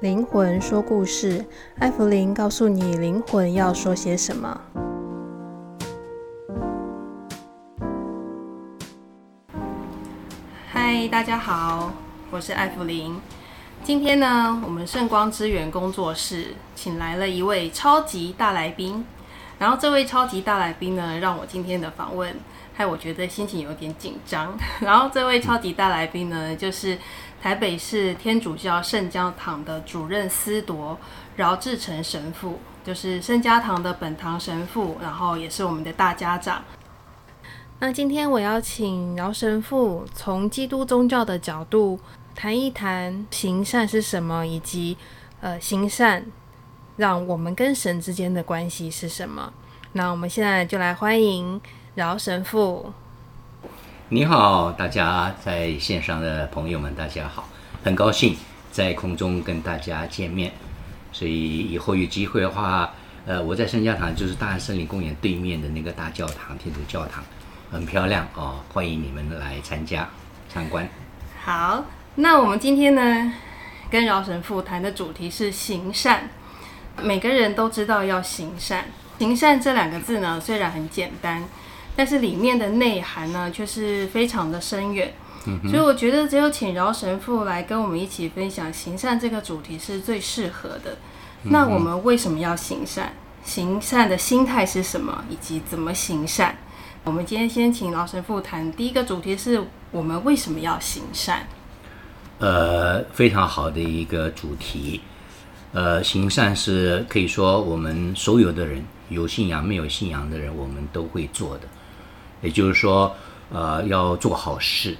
灵魂说故事，艾芙琳告诉你灵魂要说些什么。嗨，大家好，我是艾芙琳。今天呢，我们圣光之源工作室请来了一位超级大来宾。然后这位超级大来宾呢，让我今天的访问害我觉得心情有点紧张。然后这位超级大来宾呢，就是。台北市天主教圣教堂的主任司铎饶志成神父，就是圣家堂的本堂神父，然后也是我们的大家长。那今天我邀请饶神父从基督宗教的角度谈一谈行善是什么，以及呃行善让我们跟神之间的关系是什么。那我们现在就来欢迎饶神父。你好，大家在线上的朋友们，大家好，很高兴在空中跟大家见面。所以以后有机会的话，呃，我在圣家堂就是大安森林公园对面的那个大教堂，天主教堂，很漂亮哦，欢迎你们来参加参观。好，那我们今天呢，跟饶神父谈的主题是行善。每个人都知道要行善，行善这两个字呢，虽然很简单。但是里面的内涵呢，却是非常的深远，嗯、所以我觉得只有请饶神父来跟我们一起分享行善这个主题是最适合的。嗯、那我们为什么要行善？行善的心态是什么？以及怎么行善？我们今天先请饶神父谈第一个主题是我们为什么要行善？呃，非常好的一个主题。呃，行善是可以说我们所有的人，有信仰没有信仰的人，我们都会做的。也就是说，呃，要做好事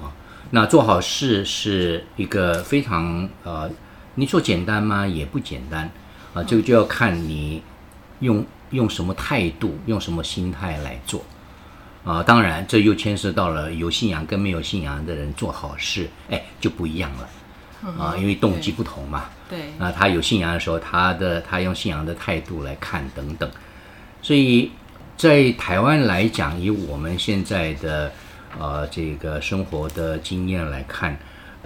啊。那做好事是一个非常呃，你说简单吗？也不简单啊。这个就要看你用用什么态度，用什么心态来做啊。当然，这又牵涉到了有信仰跟没有信仰的人做好事，哎，就不一样了啊，因为动机不同嘛。对。那他有信仰的时候，他的他用信仰的态度来看等等，所以。在台湾来讲，以我们现在的呃这个生活的经验来看，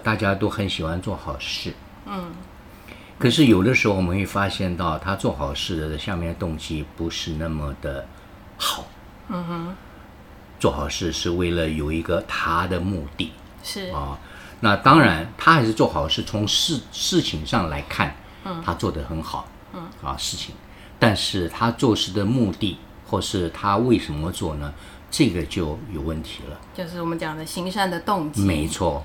大家都很喜欢做好事。嗯。可是有的时候我们会发现到，他做好事的下面的动机不是那么的好。嗯哼。做好事是为了有一个他的目的。是。啊，那当然他还是做好事，从事事情上来看，嗯，他做得很好。嗯。啊，事情，但是他做事的目的。或是他为什么做呢？这个就有问题了。就是我们讲的行善的动机。没错，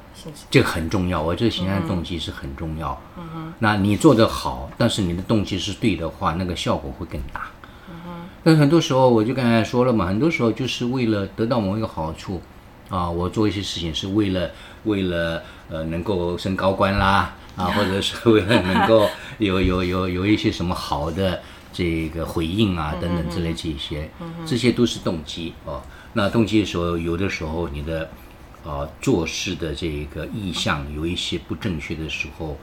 这个很重要。我觉得行善的动机是很重要。嗯哼。那你做得好，但是你的动机是对的话，那个效果会更大。嗯哼。但很多时候，我就刚才说了嘛，很多时候就是为了得到某一个好处，啊，我做一些事情是为了为了呃能够升高官啦，啊，或者是为了能够有有有有一些什么好的。这个回应啊，等等之类这些，嗯嗯、这些都是动机哦。那动机的时候，有的时候你的，呃，做事的这个意向有一些不正确的时候，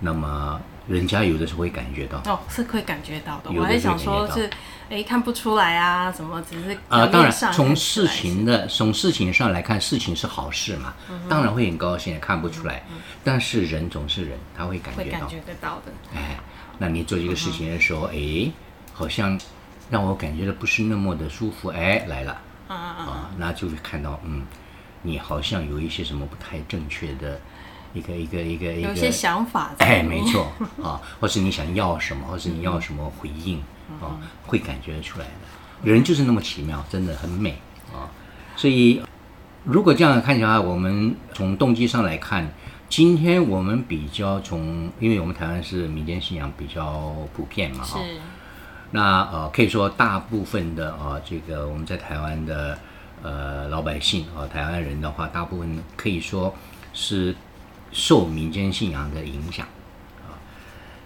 那么人家有的时候会感觉到。哦，是会感觉到的。我还想说是，哎，看不出来啊，什么只是啊、呃？当然，从事情的从事情上来看，事情是好事嘛，嗯、当然会很高兴，看不出来。但是人总是人，他会感觉到。会感觉得到的。哎。那你做这个事情的时候，哎，好像让我感觉到不是那么的舒服，哎，来了，啊，那就会看到，嗯，你好像有一些什么不太正确的一个一个一个一个，有些想法，哎，没错，啊，或是你想要什么，或是你要什么回应，啊，会感觉出来的。人就是那么奇妙，真的很美，啊，所以如果这样看起来，我们从动机上来看。今天我们比较从，因为我们台湾是民间信仰比较普遍嘛，哈，那呃可以说大部分的啊、呃，这个我们在台湾的呃老百姓啊、呃，台湾人的话，大部分可以说是受民间信仰的影响啊、呃。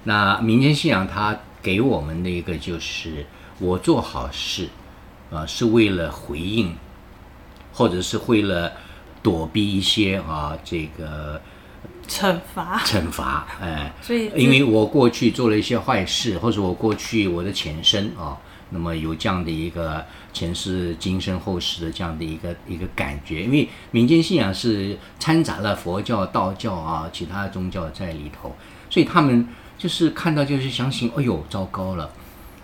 那民间信仰它给我们的一个就是，我做好事啊、呃，是为了回应，或者是为了躲避一些啊、呃、这个。惩罚，惩罚，哎，所以，因为我过去做了一些坏事，或者我过去我的前身啊、哦，那么有这样的一个前世今生后世的这样的一个一个感觉，因为民间信仰是掺杂了佛教、道教啊，其他宗教在里头，所以他们就是看到就是相信，哎呦，糟糕了，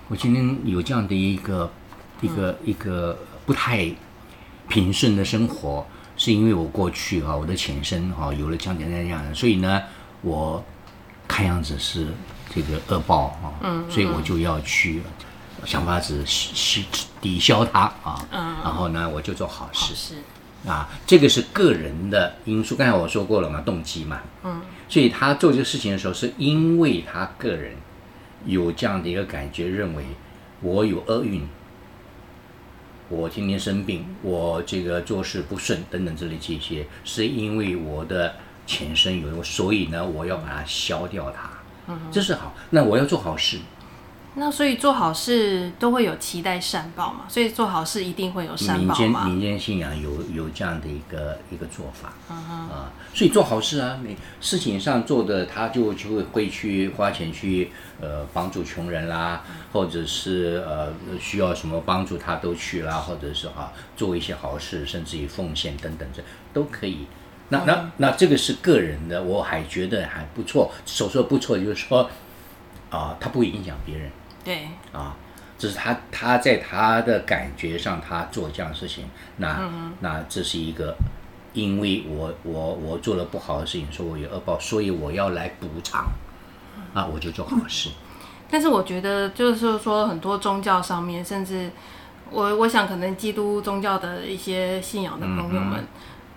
我今天有这样的一个一个一个不太平顺的生活，是因为我过去啊，我的前身哈有了这样这样所以呢，我看样子是这个恶报啊，嗯，所以我就要去想法子抵消它啊，嗯，然后呢，我就做好事。是。啊，这个是个人的因素。刚才我说过了嘛，动机嘛，嗯，所以他做这个事情的时候，是因为他个人有这样的一个感觉，认为我有厄运，我天天生病，我这个做事不顺等等之类这些，是因为我的前身有，所以呢，我要把它消掉它，嗯，这是好。那我要做好事。那所以做好事都会有期待善报嘛，所以做好事一定会有善报嘛。民间民间信仰有有这样的一个一个做法，啊、uh 所以做好事啊，你事情上做的，他就就会会去花钱去呃帮助穷人啦，或者是呃需要什么帮助他都去啦，或者是啊做一些好事，甚至于奉献等等这都可以。那那那这个是个人的，我还觉得还不错。所说不错，就是说啊，他不会影响别人。对啊，这是他他在他的感觉上，他做这样的事情，那、嗯、那这是一个，因为我我我做了不好的事情，说我有恶报，所以我要来补偿，啊，我就做好事。但是我觉得，就是说很多宗教上面，甚至我我想，可能基督宗教的一些信仰的朋友们。嗯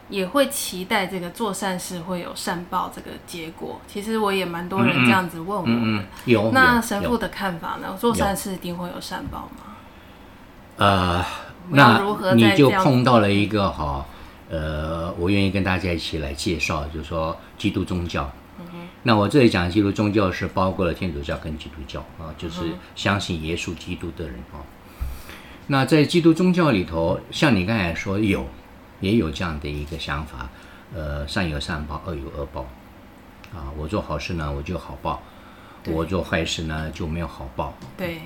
也会期待这个做善事会有善报这个结果。其实我也蛮多人这样子问我的。嗯嗯、有。那神父的看法呢？做善事一定会有善报吗？呃，那你就碰到了一个哈，呃，我愿意跟大家一起来介绍，就是说基督宗教。那我这里讲的基督宗教是包括了天主教跟基督教啊，就是相信耶稣基督的人啊。那在基督宗教里头，像你刚才说有。也有这样的一个想法，呃，善有善报，恶有恶报，啊，我做好事呢，我就好报；我做坏事呢，就没有好报。对，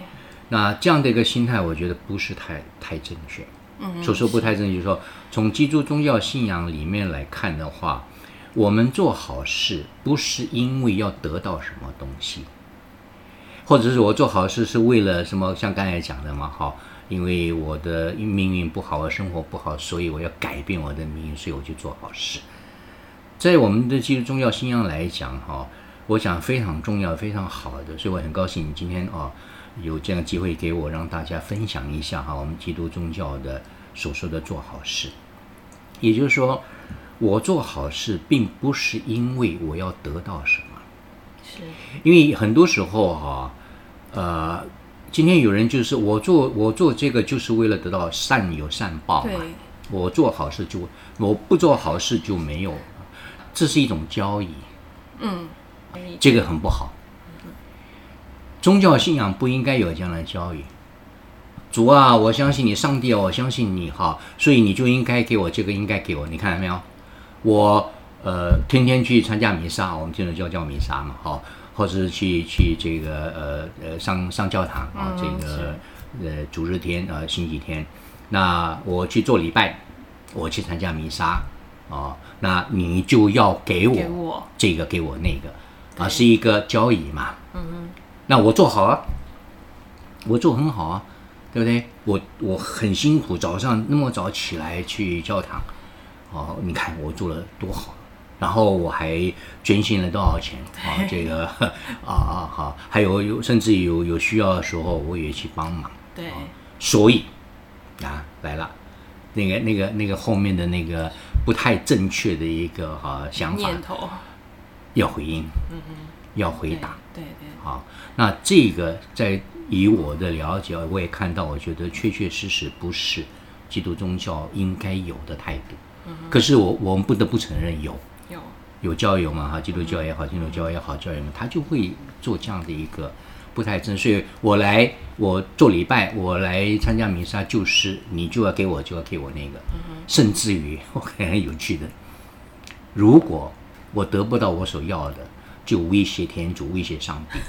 那这样的一个心态，我觉得不是太太正确。嗯，所说不太正确，就是说从基督宗教信仰里面来看的话，我们做好事不是因为要得到什么东西，或者是我做好事是为了什么？像刚才讲的嘛，好。因为我的命运不好，我生活不好，所以我要改变我的命运，所以我就做好事。在我们的基督宗教信仰来讲，哈，我想非常重要、非常好的，所以我很高兴你今天啊有这样的机会给我，让大家分享一下哈，我们基督宗教的所说的做好事。也就是说，我做好事并不是因为我要得到什么，是因为很多时候哈，呃。今天有人就是我做我做这个就是为了得到善有善报嘛，我做好事就我不做好事就没有，这是一种交易，嗯，这个很不好。宗教信仰不应该有这样的交易。主啊，我相信你，上帝啊，我相信你哈，所以你就应该给我这个，应该给我。你看到没有？我呃天天去参加弥撒，我们天主教叫弥撒嘛，哈。或者是去去这个呃呃上上教堂啊，这个呃主日天呃星期天，那我去做礼拜，我去参加弥撒哦，那你就要给我这个给我那个啊，是一个交易嘛。嗯嗯。那我做好啊，我做很好啊，对不对？我我很辛苦，早上那么早起来去教堂，哦，你看我做了多好。然后我还捐献了多少钱 啊？这个 啊啊好，还有有甚至有有需要的时候，我也去帮忙。对，所以啊来了，那个那个那个后面的那个不太正确的一个哈想法，念头要回应，嗯嗯，要回答，对对，好，那这个在以我的了解，我也看到，我觉得确确实实不是基督宗教应该有的态度。嗯，可是我我们不得不承认有。有教友嘛哈，基督教也好，天主教也好，教友们他就会做这样的一个不太正。所以我来，我做礼拜，我来参加弥撒，就是你就要给我，就要给我那个。甚至于我很有趣的，如果我得不到我所要的，就威胁天主，威胁上帝。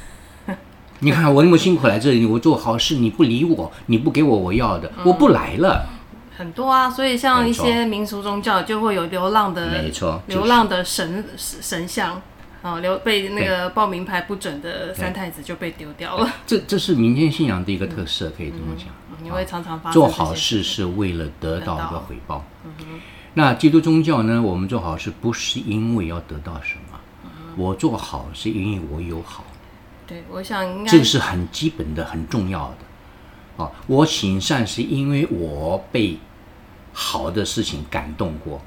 你看我那么辛苦来这里，我做好事你不理我，你不给我我要的，我不来了。很多啊，所以像一些民俗宗教就会有流浪的，没错，流浪的神神像，哦，留被那个报名牌不准的三太子就被丢掉了。这这是民间信仰的一个特色，可以这么讲。你会常常发做好事是为了得到一个回报。那基督宗教呢？我们做好事不是因为要得到什么，我做好是因为我有好。对，我想应该这个是很基本的、很重要的。啊，我行善是因为我被好的事情感动过，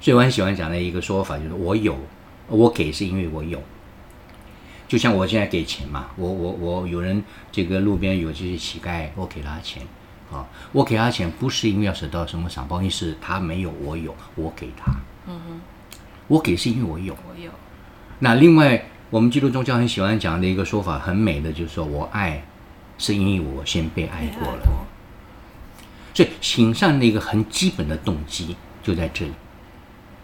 所以我很喜欢讲的一个说法就是：我有，我给是因为我有。就像我现在给钱嘛，我我我有人这个路边有这些乞丐，我给他钱，啊，我给他钱不是因为要得到什么赏报，意思他没有我有，我给他，嗯哼，我给是因为我有，我有。那另外，我们基督宗教很喜欢讲的一个说法，很美的，就是说我爱，是因为我先被爱过了，所以行善的一个很基本的动机就在这里，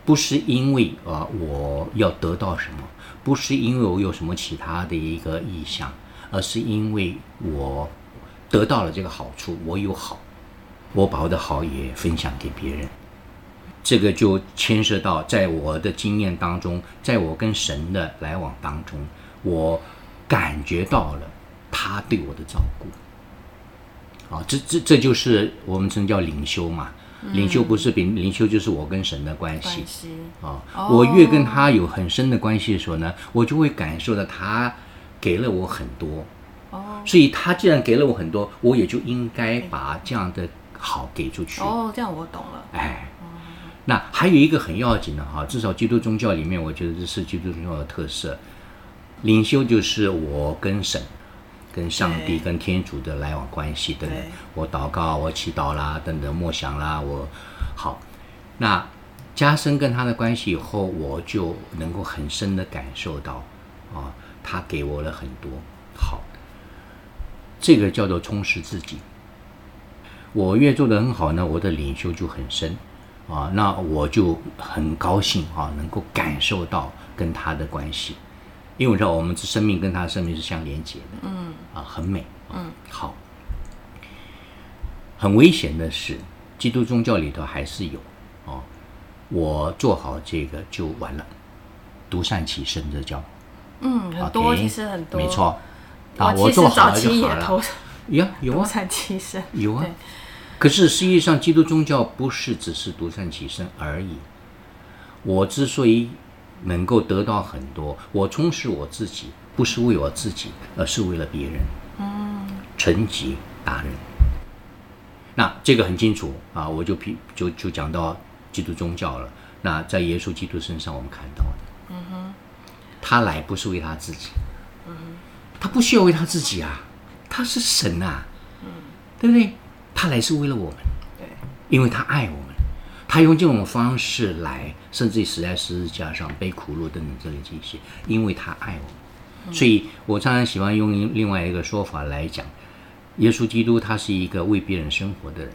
不是因为啊我要得到什么。不是因为我有什么其他的一个意向，而是因为我得到了这个好处，我有好，我把我的好也分享给别人。这个就牵涉到在我的经验当中，在我跟神的来往当中，我感觉到了他对我的照顾。啊，这这这就是我们称叫领袖嘛。领袖不是比领袖就是我跟神的关系啊，哦，我越跟他有很深的关系的时候呢，我就会感受到他给了我很多，哦，所以他既然给了我很多，我也就应该把这样的好给出去。哦，这样我懂了。哎，那还有一个很要紧的哈，至少基督宗教里面，我觉得这是基督宗教的特色，领袖就是我跟神。跟上帝、跟天主的来往关系等等，我祷告、我祈祷啦，等等默想啦，我好，那加深跟他的关系以后，我就能够很深的感受到，啊，他给我了很多好，这个叫做充实自己。我越做得很好呢，我的领袖就很深，啊，那我就很高兴啊，能够感受到跟他的关系。因为我知道我们这生命跟他的生命是相连接的，嗯，啊，很美，嗯，好。很危险的是，基督宗教里头还是有，哦，我做好这个就完了，独善其身这叫，嗯，很多其实很多，没错，啊，我做好了就好了，呀，有啊，独善其身，有啊，可是实际上基督宗教不是只是独善其身而已，我之所以。能够得到很多，我充实我自己，不是为我自己，而是为了别人。嗯，成绩达人。那这个很清楚啊，我就比就就讲到基督宗教了。那在耶稣基督身上，我们看到的，嗯哼，他来不是为他自己，嗯哼，他不需要为他自己啊，他是神啊，嗯，对不对？他来是为了我们，对，因为他爱我们。他用这种方式来，甚至于死在十字架上背苦路等等这类这些，因为他爱我。们，所以我常常喜欢用另外一个说法来讲，耶稣基督他是一个为别人生活的人。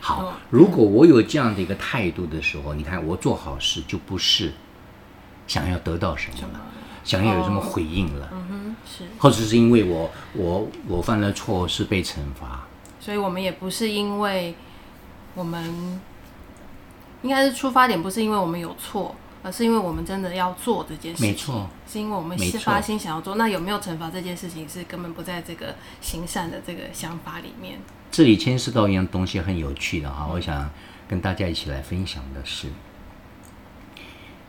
好，如果我有这样的一个态度的时候，你看我做好事就不是想要得到什么了，想要有什么回应了，嗯哼，是，或者是因为我我我犯了错是被惩罚，所以我们也不是因为。我们应该是出发点不是因为我们有错，而是因为我们真的要做这件事情。没错，是因为我们是发心想要做。那有没有惩罚这件事情，是根本不在这个行善的这个想法里面。这里牵涉到一样东西很有趣的哈，我想跟大家一起来分享的是，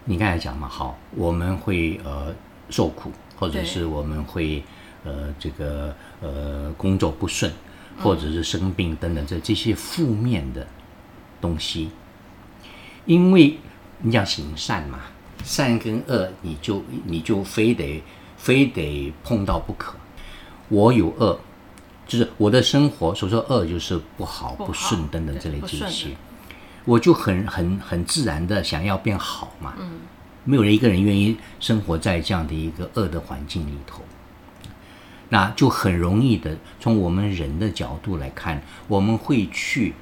你刚才讲嘛，好，我们会呃受苦，或者是我们会呃这个呃工作不顺。或者是生病等等，这这些负面的东西，因为你讲行善嘛，善跟恶，你就你就非得非得碰到不可。我有恶，就是我的生活所说恶就是不好不顺等等这类这些，我就很很很自然的想要变好嘛。嗯，没有人一个人愿意生活在这样的一个恶的环境里头。那就很容易的，从我们人的角度来看，我们会去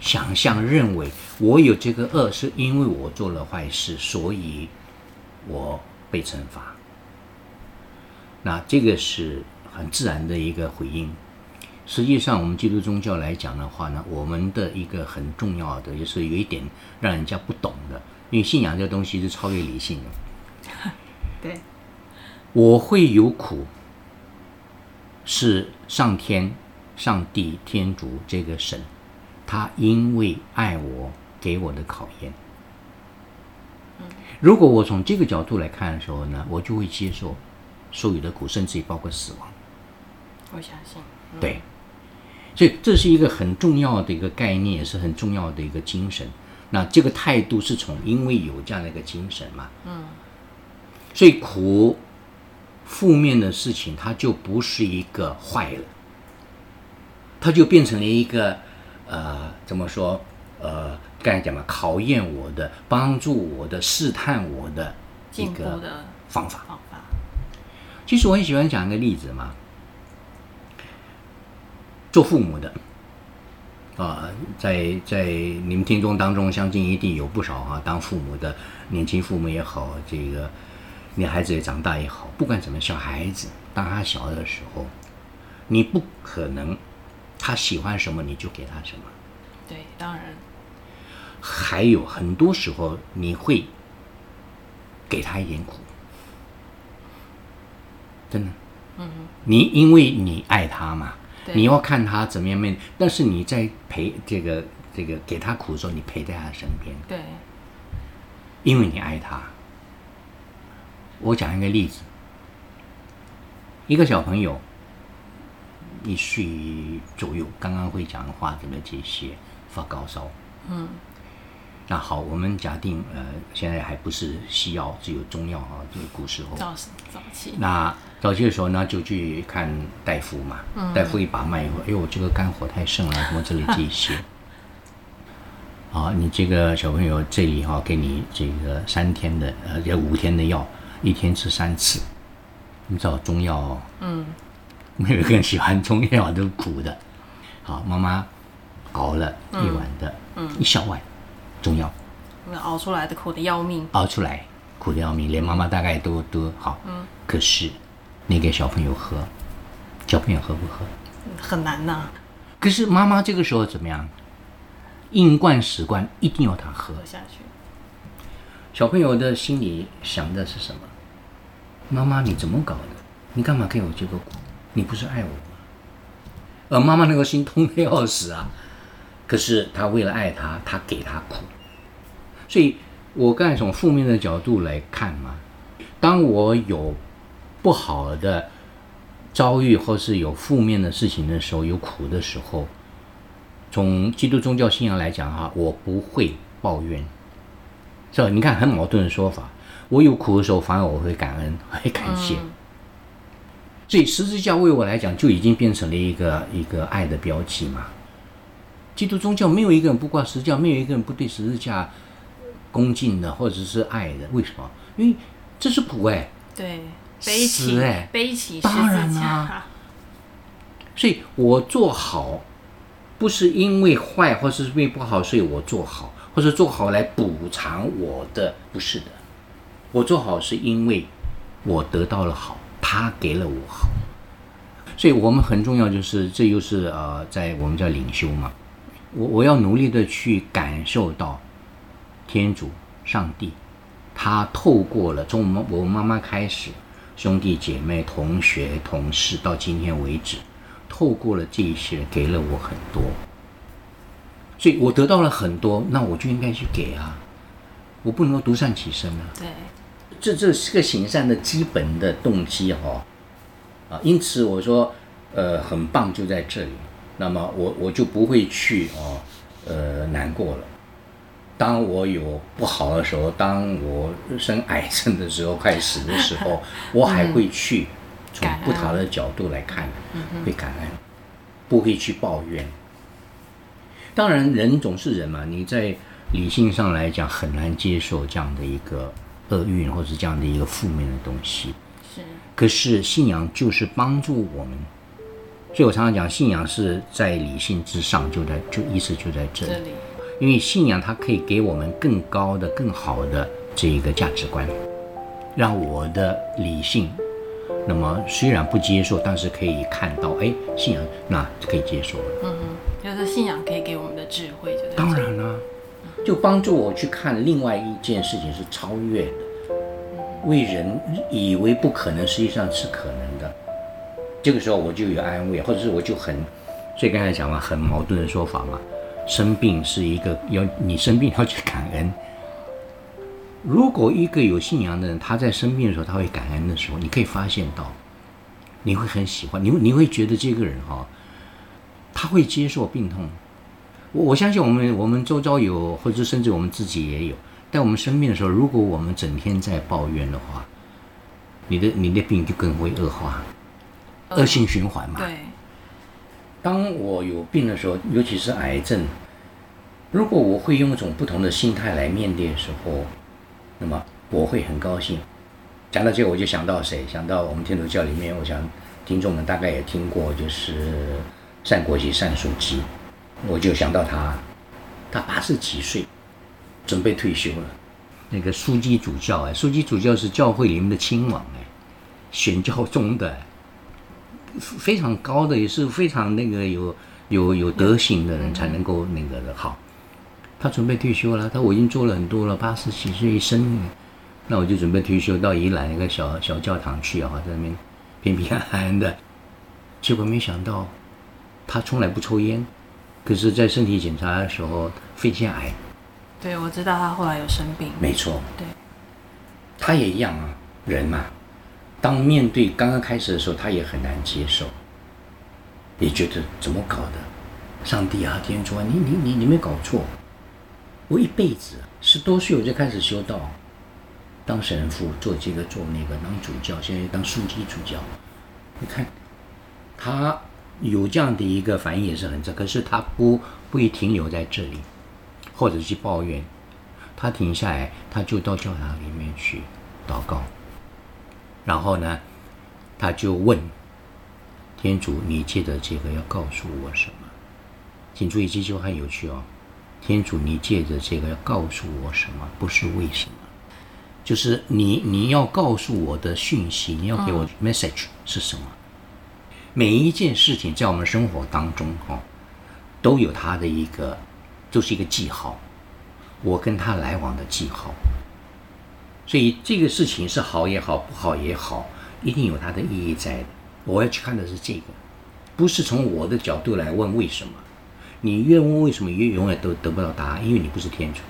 想象认为，我有这个恶是因为我做了坏事，所以我被惩罚。那这个是很自然的一个回应。实际上，我们基督宗教来讲的话呢，我们的一个很重要的，就是有一点让人家不懂的，因为信仰这个东西是超越理性的。对，我会有苦，是上天、上帝、天主这个神，他因为爱我给我的考验。如果我从这个角度来看的时候呢，我就会接受所有的苦，甚至于包括死亡。我相信。嗯、对，所以这是一个很重要的一个概念，也是很重要的一个精神。那这个态度是从因为有这样的一个精神嘛，嗯，所以苦、负面的事情，它就不是一个坏了，它就变成了一个呃，怎么说？呃，刚才讲嘛，考验我的、帮助我的、试探我的一个方法。方法。其实我很喜欢讲一个例子嘛，做父母的。啊，在在你们听众当中，相信一定有不少啊，当父母的年轻父母也好，这个你孩子也长大也好，不管怎么，小孩子当他小的时候，你不可能他喜欢什么你就给他什么。对，当然。还有很多时候你会给他一点苦，真的。嗯。你因为你爱他嘛。你要看他怎么样面，但是你在陪这个这个给他苦的时候，你陪在他身边。对，因为你爱他。我讲一个例子，一个小朋友一岁左右，刚刚会讲话的这些，发高烧。嗯。那好，我们假定呃，现在还不是西药，只有中药啊，就是古时候。早早期。那。早期的时候呢，就去看大夫嘛。嗯、大夫一把脉以后，哎呦，这个肝火太盛了，什么这里这些。啊，你这个小朋友这里哈、啊，给你这个三天的呃，要五天的药，一天吃三次。你知道中药、哦？嗯。没有一个人喜欢中药，都苦的。好，妈妈熬了一碗的，嗯，一小碗中药。那熬出来的苦的要命。熬出来苦的要命，连妈妈大概都都好。嗯。可是。你给小朋友喝，小朋友喝不喝？很难呐、啊。可是妈妈这个时候怎么样？硬灌死灌，一定要他喝，喝下去。小朋友的心里想的是什么？妈妈你怎么搞的？你干嘛给我这个苦？你不是爱我吗？而妈妈那个心痛的要死啊！可是他为了爱他，他给他苦。所以我刚才从负面的角度来看嘛，当我有。不好的遭遇，或是有负面的事情的时候，有苦的时候，从基督宗教信仰来讲哈，我不会抱怨，是吧？你看很矛盾的说法，我有苦的时候，反而我会感恩，会感谢。所以十字架为我来讲就已经变成了一个一个爱的标记嘛。基督宗教没有一个人不挂十字架，没有一个人不对十字架恭敬的，或者是爱的。为什么？因为这是苦哎。对。背起，哎，背起，当然啦。所以我做好，不是因为坏，或是因为不好，所以我做好，或者做好来补偿我的，不是的。我做好是因为我得到了好，他给了我。所以我们很重要，就是这又是呃，在我们叫领袖嘛。我我要努力的去感受到天主上帝，他透过了从我们我妈妈开始。兄弟姐妹、同学、同事，到今天为止，透过了这一些，给了我很多，所以我得到了很多，那我就应该去给啊，我不能够独善其身啊。对，这这是个行善的基本的动机哈，啊，因此我说，呃，很棒就在这里，那么我我就不会去哦，呃，难过了。当我有不好的时候，当我生癌症的时候，快死的时候，我还会去从不同的角度来看，会感恩，不会去抱怨。当然，人总是人嘛，你在理性上来讲很难接受这样的一个厄运，或者这样的一个负面的东西。是。可是信仰就是帮助我们，所以我常常讲，信仰是在理性之上，就在就意思就在这里。因为信仰它可以给我们更高的、更好的这一个价值观，让我的理性，那么虽然不接受，但是可以看到，哎，信仰那可以接受了。嗯嗯，就是信仰可以给我们的智慧，就当然了，就帮助我去看另外一件事情是超越的，为人以为不可能，实际上是可能的。这个时候我就有安慰，或者是我就很，所以刚才讲嘛，很矛盾的说法嘛，生病是一个要你生病要去感恩。如果一个有信仰的人，他在生病的时候他会感恩的时候，你可以发现到，你会很喜欢，你你会觉得这个人哈，他会接受病痛。我我相信我们我们周遭有，或者甚至我们自己也有，但我们生病的时候，如果我们整天在抱怨的话，你的你的病就更会恶化，恶性循环嘛。对。当我有病的时候，尤其是癌症，如果我会用一种不同的心态来面对的时候。那么我会很高兴。讲到这个，我就想到谁？想到我们天主教里面，我想听众们大概也听过，就是单国玺单枢机。我就想到他，他八十几岁，准备退休了。那个枢机主教哎，枢机主教是教会里面的亲王哎，选教宗的，非常高的，也是非常那个有有有德行的人才能够那个的好。他准备退休了，他我已经做了很多了，八十几岁一生，那我就准备退休，到宜兰一个小小教堂去啊，在那边平平安安的。结果没想到，他从来不抽烟，可是，在身体检查的时候，肺腺癌。对，我知道他后来有生病。没错。对。他也一样啊，人嘛，当面对刚刚开始的时候，他也很难接受，也觉得怎么搞的？上帝啊，天主啊，你你你你没搞错。我一辈子十多岁我就开始修道，当神父，做这个做那个，当主教，现在当枢机主教。你看，他有这样的一个反应也是很正，可是他不不会停留在这里，或者去抱怨，他停下来，他就到教堂里面去祷告，然后呢，他就问天主：“你借着这个要告诉我什么？”请注意，这句话很有趣哦。天主，你借着这个要告诉我什么？不是为什么，就是你你要告诉我的讯息，你要给我 message 是什么？每一件事情在我们生活当中，哦，都有它的一个，就是一个记号，我跟他来往的记号。所以这个事情是好也好，不好也好，一定有它的意义在的。我要去看的是这个，不是从我的角度来问为什么。你越问为什么，越永远都得不到答案，因为你不是天主。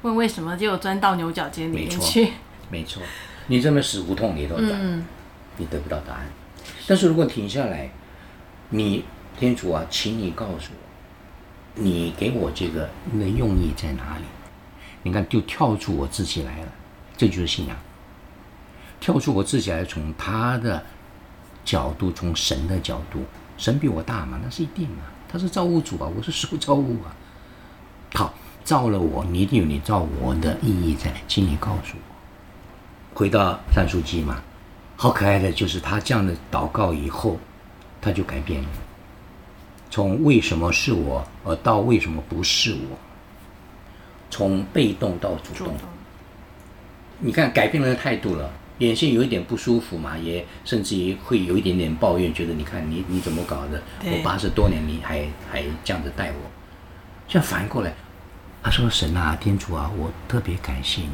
问为什么，就钻到牛角尖里面去。没错，没错，你这么死胡同里头的，嗯、你得不到答案。但是如果停下来，你天主啊，请你告诉我，你给我这个的用意在哪里？你看，就跳出我自己来了，这就是信仰。跳出我自己来，从他的角度，从神的角度，神比我大嘛，那是一定嘛。他是造物主啊，我是受造物啊。好，造了我，你一定有你造我的意义在，请你告诉我。回到三书记嘛，好可爱的，就是他这样的祷告以后，他就改变了，从为什么是我，而到为什么不是我，从被动到主动。你看，改变了态度了。眼线有一点不舒服嘛，也甚至于会有一点点抱怨，觉得你看你你怎么搞的？我八十多年你还还这样子待我，现在反过来，他说神啊，天主啊，我特别感谢你，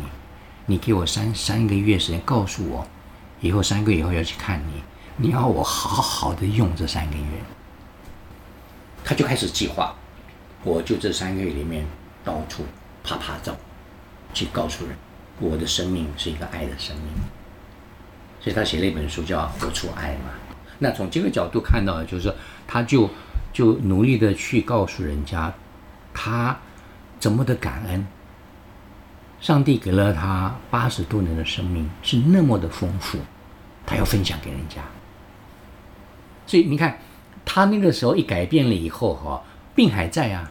你给我三三个月时间告诉我，以后三个月以后要去看你，你要我好好的用这三个月，他就开始计划，我就这三个月里面到处趴趴走，去告诉人，我的生命是一个爱的生命。所以他写了一本书叫《活出爱》嘛。那从这个角度看到，就是说，他就就努力的去告诉人家，他怎么的感恩。上帝给了他八十多年的生命，是那么的丰富，他要分享给人家。所以你看，他那个时候一改变了以后，哈，病还在啊，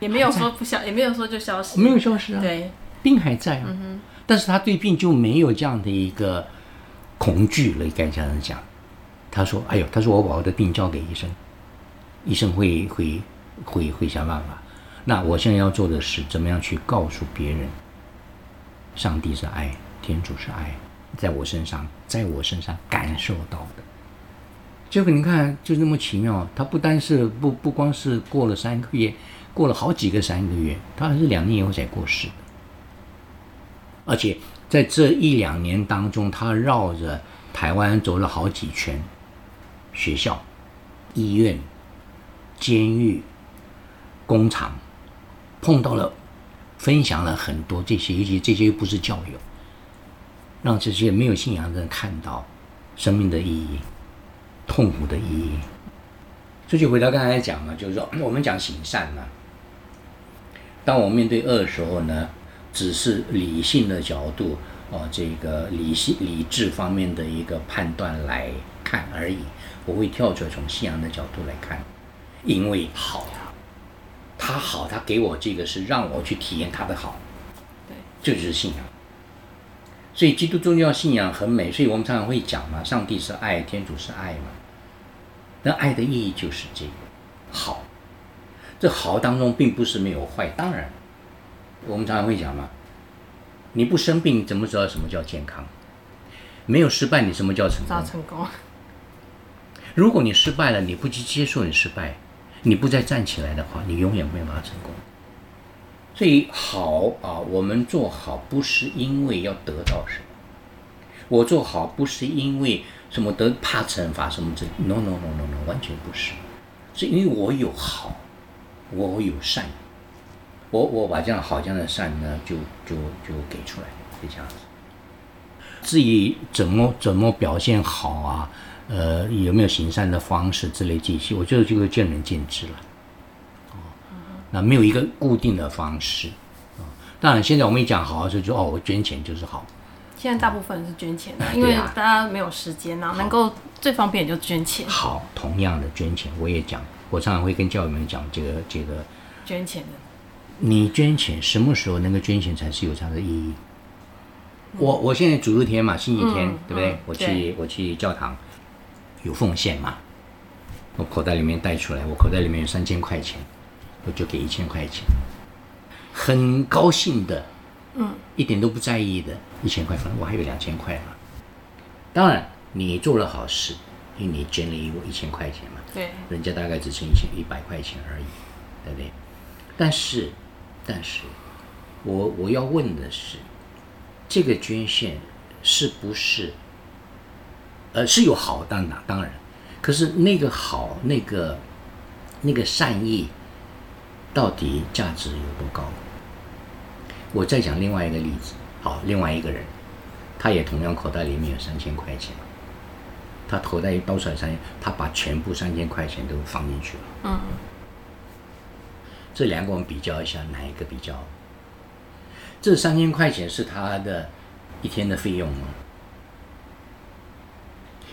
也没有说不消，也没有说就消失，没有消失啊，对，病还在啊。嗯哼，但是他对病就没有这样的一个。恐惧了，应该这样讲。他说：“哎呦，他说我把我的病交给医生，医生会会会会想办法。那我现在要做的是，怎么样去告诉别人，上帝是爱，天主是爱，在我身上，在我身上感受到的。结果你看，就那么奇妙。他不单是不不光是过了三个月，过了好几个三个月，他还是两年以后才过世的。而且在这一两年当中，他绕着台湾走了好几圈，学校、医院、监狱、工厂，碰到了，分享了很多这些，尤其这些又不是教友，让这些没有信仰的人看到生命的意义、痛苦的意义。这就回到刚才讲了，就是说我们讲行善嘛，当我们面对恶的时候呢，只是理性的角度哦，这个理性理智方面的一个判断来看而已。我会跳出来从信仰的角度来看，因为好，他好，他给我这个是让我去体验他的好，对，这就是信仰。所以基督宗教信仰很美，所以我们常常会讲嘛，上帝是爱，天主是爱嘛。那爱的意义就是这个好，这好当中并不是没有坏。当然，我们常常会讲嘛，你不生病怎么知道什么叫健康？没有失败，你什么叫成功？成功。如果你失败了，你不去接受你失败，你不再站起来的话，你永远没有办法成功。所以好啊，我们做好不是因为要得到什么，我做好不是因为。什么得怕惩罚什么之？No No No No No，完全不是，是因为我有好，我有善，我我把这样好这样的善呢，就就就给出来，就这样子。至于怎么怎么表现好啊，呃，有没有行善的方式之类这些，我觉得就会见仁见智了。哦，那没有一个固定的方式。啊，当然现在我们一讲好，就就哦，我捐钱就是好。现在大部分是捐钱的，因为大家没有时间啊，能够最方便就捐钱。好，同样的捐钱，我也讲，我常常会跟教友们讲这个这个捐钱的。你捐钱什么时候能够捐钱才是有它的意义？嗯、我我现在主日天嘛，星期天、嗯、对不对？嗯、我去我去教堂有奉献嘛，我口袋里面带出来，我口袋里面有三千块钱，我就给一千块钱，很高兴的。嗯，一点都不在意的，一千块，反正我还有两千块嘛。当然，你做了好事，因为你捐了一我一千块钱嘛。对，人家大概只剩一千一百块钱而已，对不对？但是，但是，我我要问的是，这个捐献是不是，呃，是有好当然当然，可是那个好，那个那个善意，到底价值有多高？我再讲另外一个例子，好，另外一个人，他也同样口袋里面有三千块钱，他口袋一掏出来三千，他把全部三千块钱都放进去了。嗯。这两个我们比较一下，哪一个比较？这三千块钱是他的一天的费用吗？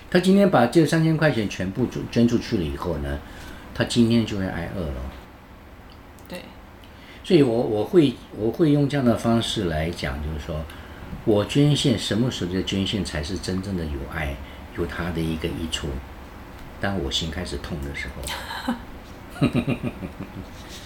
他今天把这三千块钱全部捐出去了以后呢，他今天就会挨饿了。所以我，我我会我会用这样的方式来讲，就是说，我捐献什么时候的捐献才是真正的有爱，有他的一个益处。当我心开始痛的时候，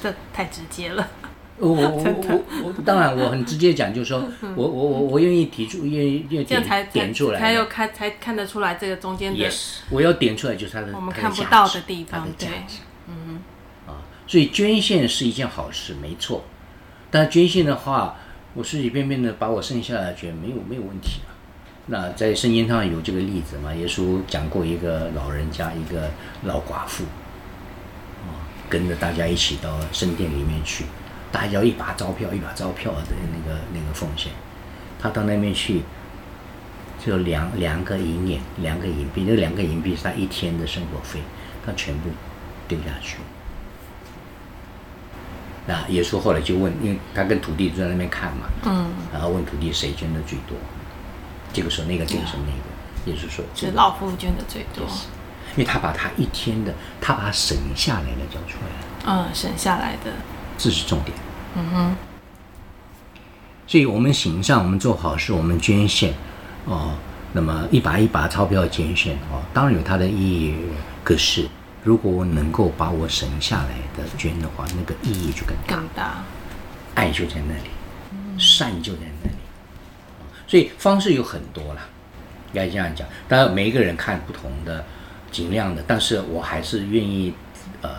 这太直接了。我我我 我当然我很直接讲，就是说 我我我我愿意提出，愿意愿意点才点出来，才有看才看得出来这个中间的。Yes，我要点出来就是他的我们看不到的地方，对。所以捐献是一件好事，没错。但捐献的话，我随随便便的把我剩下的捐，没有没有问题啊。那在圣经上有这个例子嘛？耶稣讲过一个老人家，一个老寡妇，啊，跟着大家一起到圣殿里面去，大家要一把钞票一把钞票的那个那个奉献，他到那边去，就两两个银两，两个银币，那两个银币是他一天的生活费，他全部丢下去。那耶稣后来就问，因为他跟土地就在那边看嘛，嗯，然后问土地谁捐的最多，这个时候那个就是那个，耶稣说是老妇捐的最多，因为他把他一天的，他把他省下来的交出来了，嗯，省下来的，这是重点，嗯哼，所以我们行善，我们做好事，我们捐献，哦，那么一把一把钞票捐献，哦，当然有它的意义，可是。如果我能够把我省下来的捐的话，那个意义就更大，更大，爱就在那里，嗯、善就在那里，所以方式有很多了，应该这样讲。当然每一个人看不同的，尽量的，但是我还是愿意呃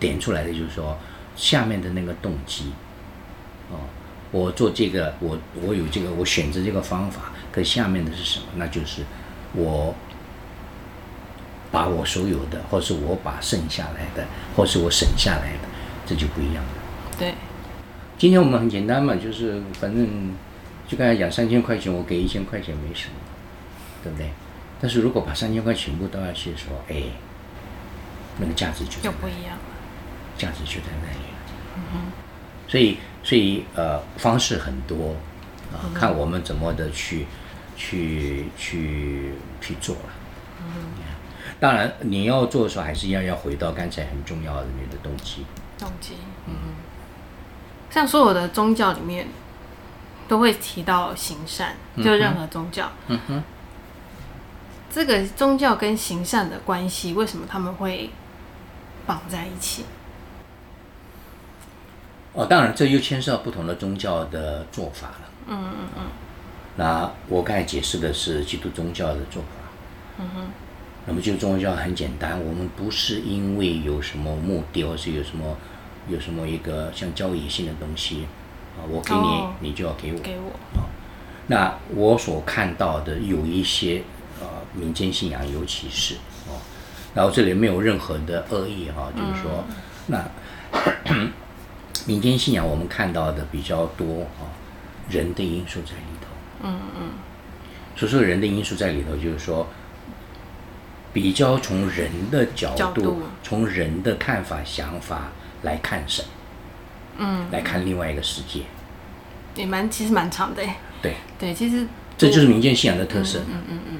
点出来的，就是说，下面的那个动机。哦，我做这个，我我有这个，我选择这个方法，可下面的是什么？那就是我把我所有的，或是我把剩下来的，或是我省下来的，这就不一样了。对。今天我们很简单嘛，就是反正就刚才讲三千块钱，我给一千块钱没什么，对不对？但是如果把三千块全部都要去说，哎，那个价值就就不一样了，价值就在那里了。嗯哼。所以，所以呃，方式很多啊，呃，看我们怎么的去去去去做了。嗯哼。当然，你要做的时候，还是要要回到刚才很重要的你的动机。动机，嗯。像所有的宗教里面，都会提到行善，就任何宗教。嗯哼。这个宗教跟行善的关系，为什么他们会绑在一起？哦，当然，这又牵涉到不同的宗教的做法了。嗯嗯嗯。那我刚才解释的是基督宗教的做法。嗯哼。那么基督宗教很简单，我们不是因为有什么目的，或是有什么。有什么一个像交易性的东西啊？我给你，哦、你就要给我。给我啊。那我所看到的有一些呃民间信仰，尤其是哦，然后这里没有任何的恶意哈，就是说，嗯、那 民间信仰我们看到的比较多啊，人的因素在里头。嗯嗯。所以说人的因素在里头，就是说比较从人的角度，从人的看法、想法。来看神，嗯，来看另外一个世界，也蛮其实蛮长的，对。对，其实这就是民间信仰的特色，嗯嗯嗯，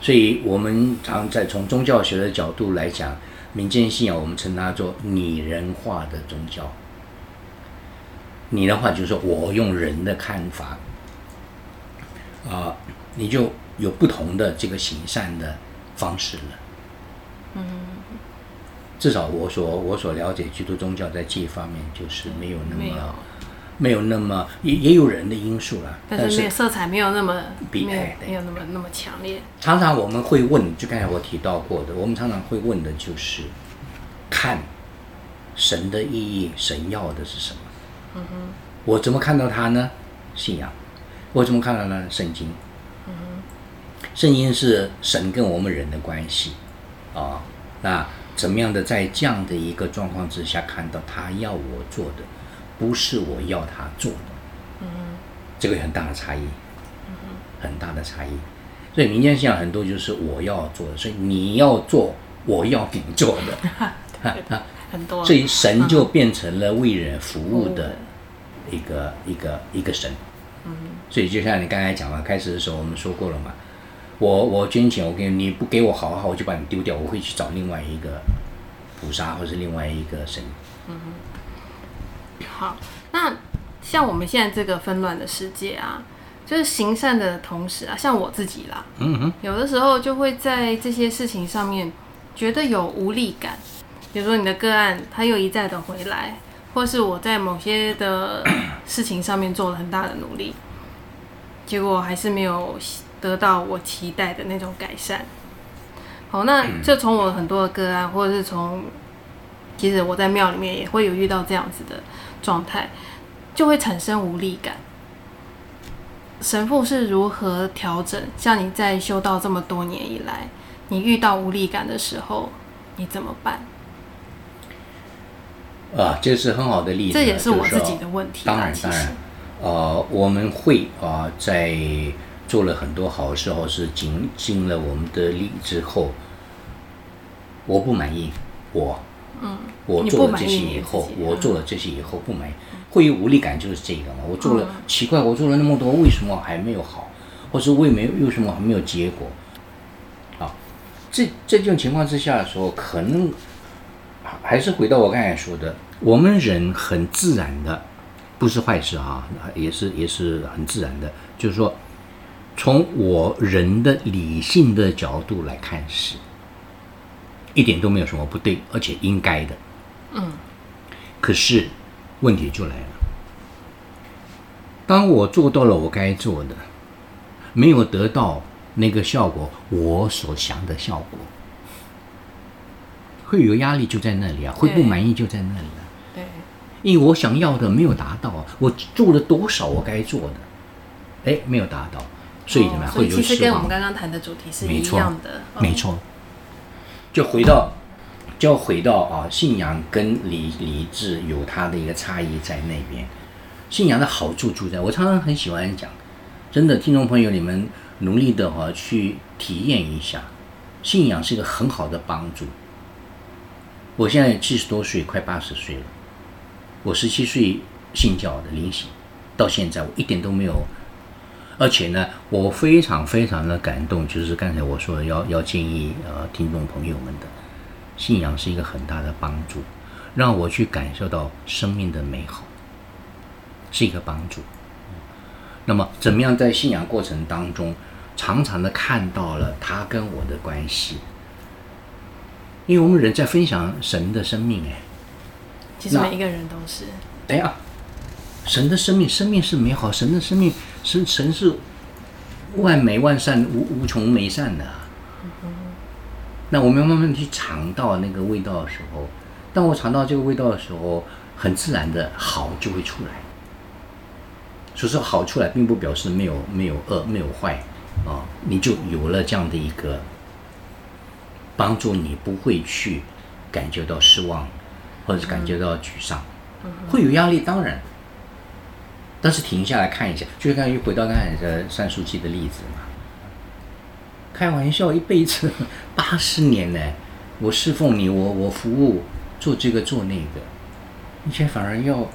所以我们常在从宗教学的角度来讲，民间信仰我们称它做拟人化的宗教。拟人化就是说我用人的看法，啊、呃，你就有不同的这个行善的方式了，嗯。至少我所我所了解，基督宗教在这一方面就是没有那么没有，那么也也有人的因素了，但是色彩没有那么比没有没有那么那么强烈。常常我们会问，就刚才我提到过的，我们常常会问的就是，看神的意义，神要的是什么？嗯哼，我怎么看到他呢？信仰，我怎么看到呢？圣经，圣经是神跟我们人的关系啊，那。怎么样的在这样的一个状况之下看到他要我做的，不是我要他做的，嗯，这个很大的差异，嗯，很大的差异。所以民间信仰很多就是我要做的，所以你要做我要你做的，很多。所以神就变成了为人服务的一个一个一个神，嗯。所以就像你刚才讲了，开始的时候我们说过了嘛。我我捐钱，我给你，你不给我好好，我就把你丢掉。我会去找另外一个菩萨，或是另外一个神。嗯哼。好，那像我们现在这个纷乱的世界啊，就是行善的同时啊，像我自己啦，嗯哼，有的时候就会在这些事情上面觉得有无力感。比如说你的个案，他又一再的回来，或是我在某些的事情上面做了很大的努力，结果还是没有。得到我期待的那种改善。好，那就从我很多的个案，或者是从，其实我在庙里面也会有遇到这样子的状态，就会产生无力感。神父是如何调整？像你在修道这么多年以来，你遇到无力感的时候，你怎么办？啊，这是很好的例子。这也是我自己的问题。当然，当然，呃，我们会啊、呃，在。做了很多好事，或是尽尽了我们的力之后，我不满意，我，嗯，我做了这些以后，我做了这些以后不满意，会有无力感，就是这个嘛。我做了、嗯、奇怪，我做了那么多，为什么还没有好，或是为没有为什么还没有结果？啊，这这种情况之下的时候，可能还是回到我刚才说的，我们人很自然的，不是坏事啊，也是也是很自然的，就是说。从我人的理性的角度来看，是一点都没有什么不对，而且应该的。嗯。可是问题就来了，当我做到了我该做的，没有得到那个效果，我所想的效果，会有压力就在那里啊，会不满意就在那里啊。对。因为我想要的没有达到，我做了多少我该做的，哎，没有达到，所以怎么样？会有失望。其实跟我们刚刚谈的主题是一样的，没错，没错。就回到，就要回到啊，信仰跟理理智有它的一个差异在那边。信仰的好处就在，我常常很喜欢讲，真的，听众朋友，你们努力的话去体验一下，信仰是一个很好的帮助。我现在七十多岁，快八十岁了。我十七岁信教的灵洗，到现在我一点都没有。而且呢，我非常非常的感动，就是刚才我说的要要建议呃听众朋友们的，信仰是一个很大的帮助，让我去感受到生命的美好。是一个帮助。那么，怎么样在信仰过程当中，常常的看到了他跟我的关系？因为我们人在分享神的生命，哎，其实每一个人都是。哎呀，神的生命，生命是美好，神的生命是神是万美万善，无无穷美善的。那我们慢慢去尝到那个味道的时候，当我尝到这个味道的时候，很自然的好就会出来。所以说好出来，并不表示没有没有恶没有坏，啊、哦，你就有了这样的一个帮助，你不会去感觉到失望，或者是感觉到沮丧，会有压力当然，但是停下来看一下，就是刚才又回到刚才的单书记的例子嘛，开玩笑，一辈子 八十年呢，我侍奉你，我我服务，做这个做那个，你却反而要。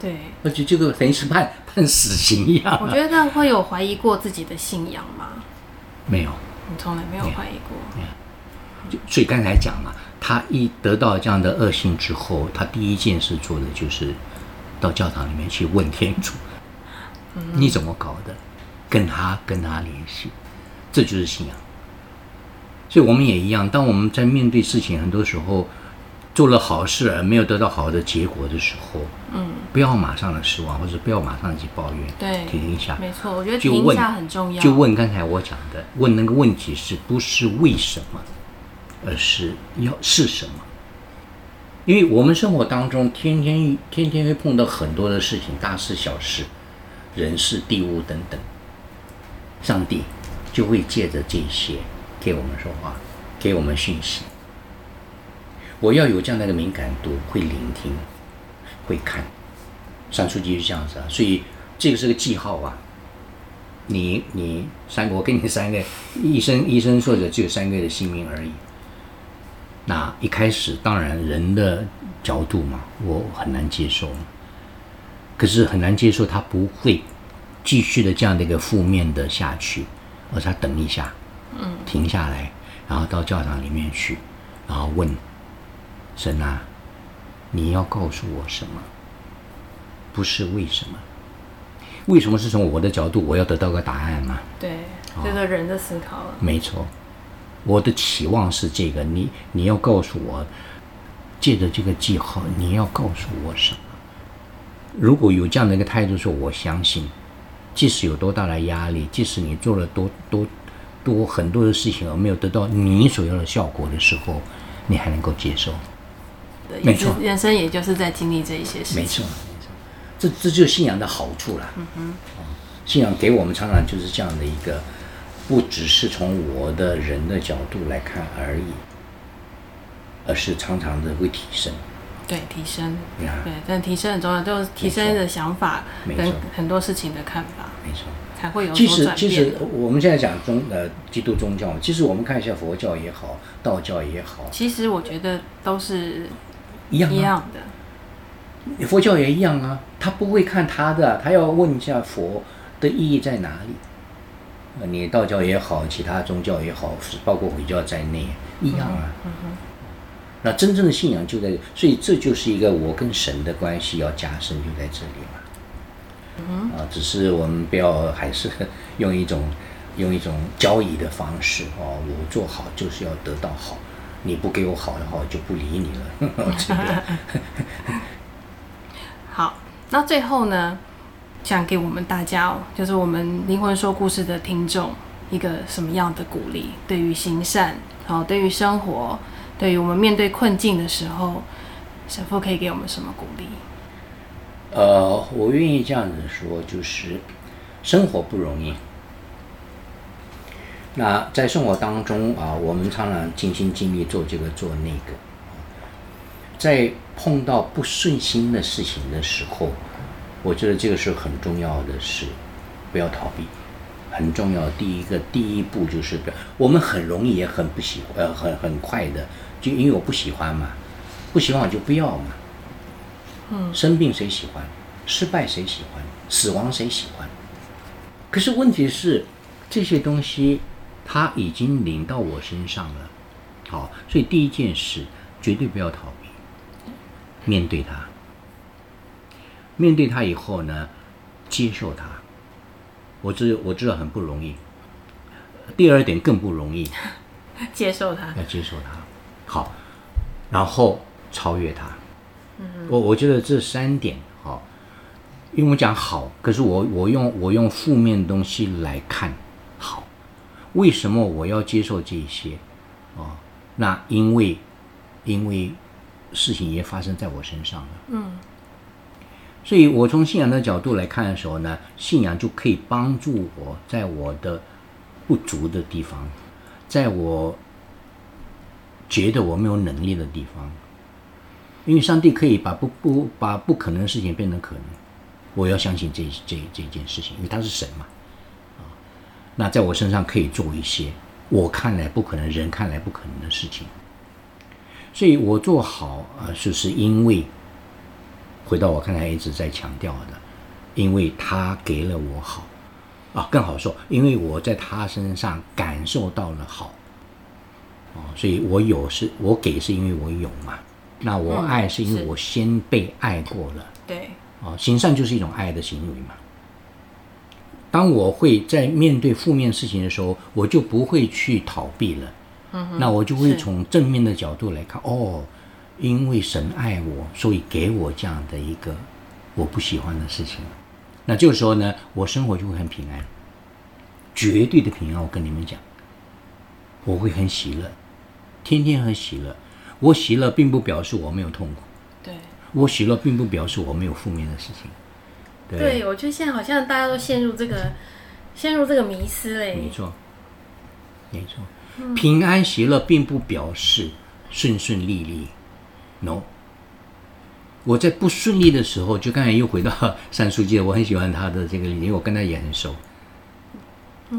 对，而且这个等于是判 判死刑一样。我觉得那会有怀疑过自己的信仰吗？没有，你从来没有怀疑过。就所以刚才讲了，他一得到这样的恶性之后，他第一件事做的就是到教堂里面去问天主：“嗯、你怎么搞的？”跟他跟他联系，这就是信仰。所以我们也一样，当我们在面对事情，很多时候。做了好事而没有得到好的结果的时候，嗯，不要马上的失望，或者不要马上去抱怨，对，停一下，没错，我觉得停一下很重要。就问刚才我讲的，问那个问题是不是为什么，而是要是什么？因为我们生活当中天天天天会碰到很多的事情，大事小事，人事地物等等，上帝就会借着这些给我们说话，给我们讯息。我要有这样的一个敏感度，会聆听，会看，三书记是这样子啊，所以这个是个记号啊。你你三个，我给你三个，医生医生说的只有三个月的性命而已。那一开始当然人的角度嘛，我很难接受，可是很难接受他不会继续的这样的一个负面的下去，而是他等一下，嗯，停下来，然后到教堂里面去，然后问。神啊，你要告诉我什么？不是为什么？为什么是从我的角度，我要得到个答案嘛？对，这个人的思考了。没错，我的期望是这个。你你要告诉我，借着这个记号，你要告诉我什么？如果有这样的一个态度，说我相信，即使有多大的压力，即使你做了多多多很多的事情而没有得到你所要的效果的时候，你还能够接受。没错，人生也就是在经历这一些事情。没错，没错，这这就是信仰的好处了。嗯哼，信仰给我们常常就是这样的一个，不只是从我的人的角度来看而已，而是常常的会提升。对，提升。对，但提升很重要，就是提升的想法跟很多事情的看法。没错，才会有。其实，其实我们现在讲宗呃基督宗教，其实我们看一下佛教也好，道教也好，其实我觉得都是。一样，一样的，佛教也一样啊。他不会看他的，他要问一下佛的意义在哪里。你道教也好，其他宗教也好，包括回教在内，一样啊。嗯嗯、那真正的信仰就在，所以这就是一个我跟神的关系要加深，就在这里嘛。嗯、啊，只是我们不要还是用一种 用一种交易的方式哦，我做好就是要得到好。你不给我好的话，我就不理你了。好，那最后呢，想给我们大家，就是我们灵魂说故事的听众一个什么样的鼓励？对于行善，好，对于生活，对于我们面对困境的时候，神父可以给我们什么鼓励？呃，我愿意这样子说，就是生活不容易。那在生活当中啊，我们常常尽心尽力做这个做那个，在碰到不顺心的事情的时候，我觉得这个是很重要的事，不要逃避。很重要，第一个第一步就是，我们很容易也很不喜欢，呃，很很快的，就因为我不喜欢嘛，不喜欢我就不要嘛。嗯，生病谁喜欢？失败谁喜欢？死亡谁喜欢？可是问题是，这些东西。他已经临到我身上了，好，所以第一件事绝对不要逃避，面对他，面对他以后呢，接受他。我知我知道很不容易。第二点更不容易，接受他，要接受他，好，然后超越他。嗯，我我觉得这三点好，因为我讲好，可是我我用我用负面的东西来看好。为什么我要接受这些？哦，那因为，因为事情也发生在我身上了。嗯，所以我从信仰的角度来看的时候呢，信仰就可以帮助我在我的不足的地方，在我觉得我没有能力的地方，因为上帝可以把不不把不可能的事情变成可能，我要相信这这这件事情，因为他是神嘛。那在我身上可以做一些我看来不可能、人看来不可能的事情，所以我做好啊，就是因为回到我刚才一直在强调的，因为他给了我好啊，更好说，因为我在他身上感受到了好啊，所以我有是，我给是因为我有嘛，那我爱是因为我先被爱过了，对啊，行善就是一种爱的行为嘛。当我会在面对负面事情的时候，我就不会去逃避了。嗯，那我就会从正面的角度来看。哦，因为神爱我，所以给我这样的一个我不喜欢的事情。那这个时候呢，我生活就会很平安，绝对的平安。我跟你们讲，我会很喜乐，天天很喜乐。我喜乐并不表示我没有痛苦，对，我喜乐并不表示我没有负面的事情。对，对，我觉得现在好像大家都陷入这个，陷入这个迷思嘞。没错，没错，嗯、平安喜乐并不表示顺顺利利，no。我在不顺利的时候，就刚才又回到 三书记，我很喜欢他的这个理念，我跟他也很熟。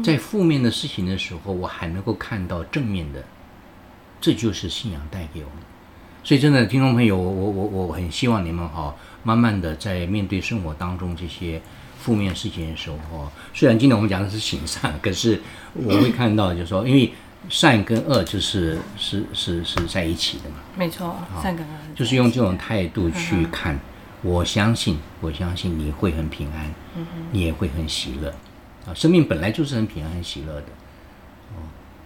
在负面的事情的时候，我还能够看到正面的，这就是信仰带给我们。所以，真的听众朋友，我我我我很希望你们哈。慢慢的，在面对生活当中这些负面事情的时候，虽然今天我们讲的是行善，可是我会看到，就是说，因为善跟恶就是是是是在一起的嘛。没错，善跟恶就是用这种态度去看。我相信，我相信你会很平安，你也会很喜乐啊。生命本来就是很平安、很喜乐的。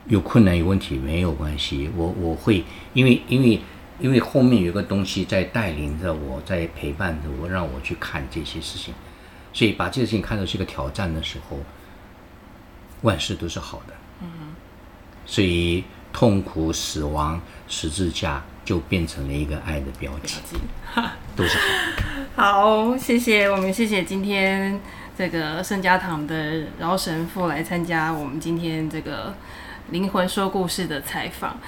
有困难、有问题没有关系，我我会因为因为。因为后面有个东西在带领着我，在陪伴着我，让我去看这些事情，所以把这个事情看作是一个挑战的时候，万事都是好的。嗯哼。所以痛苦、死亡、十字架就变成了一个爱的标记，都是好。好，谢谢我们，谢谢今天这个圣家堂的饶神父来参加我们今天这个灵魂说故事的采访。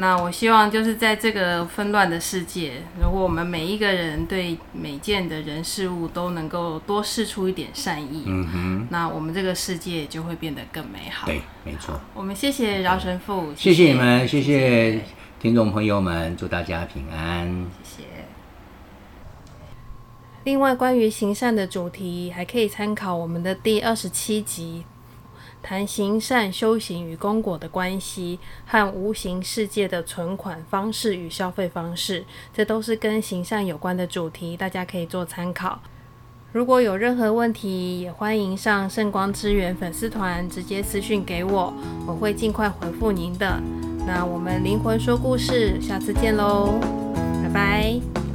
那我希望就是在这个纷乱的世界，如果我们每一个人对每件的人事物都能够多试出一点善意，嗯哼，那我们这个世界就会变得更美好。对，没错。我们谢谢饶神父，谢谢你们，谢谢，谢谢听众朋友们，祝大家平安。谢谢。另外，关于行善的主题，还可以参考我们的第二十七集。谈行善修行与功果的关系，和无形世界的存款方式与消费方式，这都是跟行善有关的主题，大家可以做参考。如果有任何问题，也欢迎上圣光之源粉丝团直接私讯给我，我会尽快回复您的。那我们灵魂说故事，下次见喽，拜拜。